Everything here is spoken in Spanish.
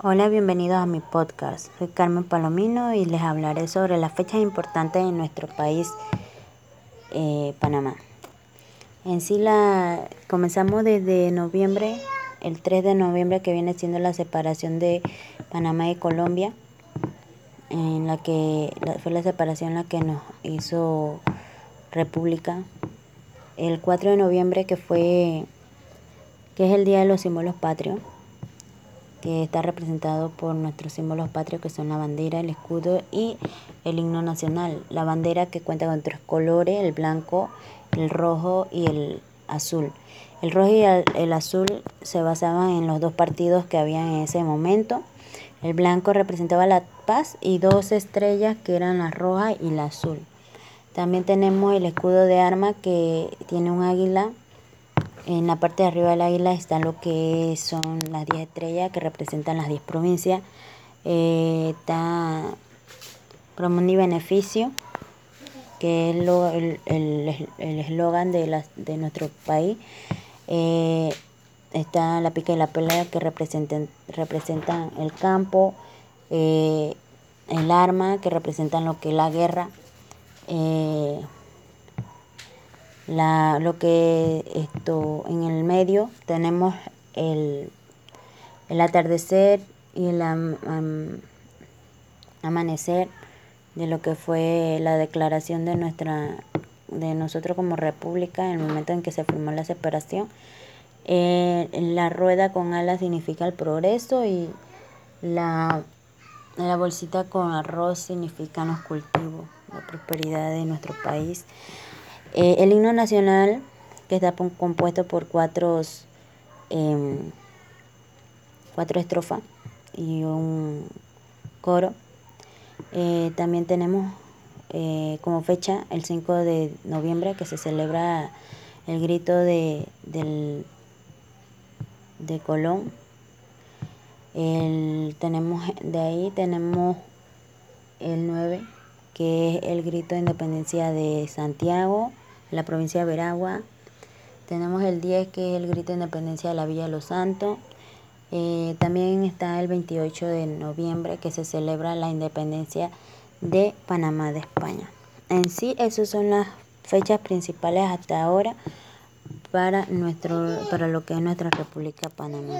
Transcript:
Hola, bienvenidos a mi podcast. Soy Carmen Palomino y les hablaré sobre las fechas importantes en nuestro país, eh, Panamá. En sí, la, comenzamos desde noviembre, el 3 de noviembre, que viene siendo la separación de Panamá y Colombia, en la que fue la separación la que nos hizo república. El 4 de noviembre, que fue que es el Día de los Símbolos Patrios que está representado por nuestros símbolos patrios que son la bandera, el escudo y el himno nacional. La bandera que cuenta con tres colores, el blanco, el rojo y el azul. El rojo y el, azul se basaban en los dos partidos que había en ese momento. El blanco representaba la paz y dos estrellas que eran la roja y la azul. También tenemos el escudo de arma que tiene un águila en la parte de arriba del águila está lo que son las 10 estrellas que representan las 10 provincias. Eh, está Promundo y Beneficio, que es el eslogan de, de nuestro país. Eh, está la pica y la pelea que representan, representan el campo, eh, el arma que representan lo que es la guerra la, lo que esto en el medio tenemos el, el atardecer y el amanecer de lo que fue la declaración de nuestra de nosotros como república en el momento en que se firmó la separación. Eh, la rueda con alas significa el progreso y la, la bolsita con arroz significa los cultivos la prosperidad de nuestro país eh, el himno nacional, que está compuesto por cuatro, em, cuatro estrofas y un coro. Eh, también tenemos eh, como fecha el 5 de noviembre que se celebra el grito de, del, de Colón. tenemos, de ahí tenemos el 9 que es el grito de independencia de Santiago, la provincia de Veragua. Tenemos el 10, que es el grito de independencia de la Villa de los Santos. Eh, también está el 28 de noviembre, que se celebra la independencia de Panamá de España. En sí, esas son las fechas principales hasta ahora para, nuestro, para lo que es nuestra República Panamá.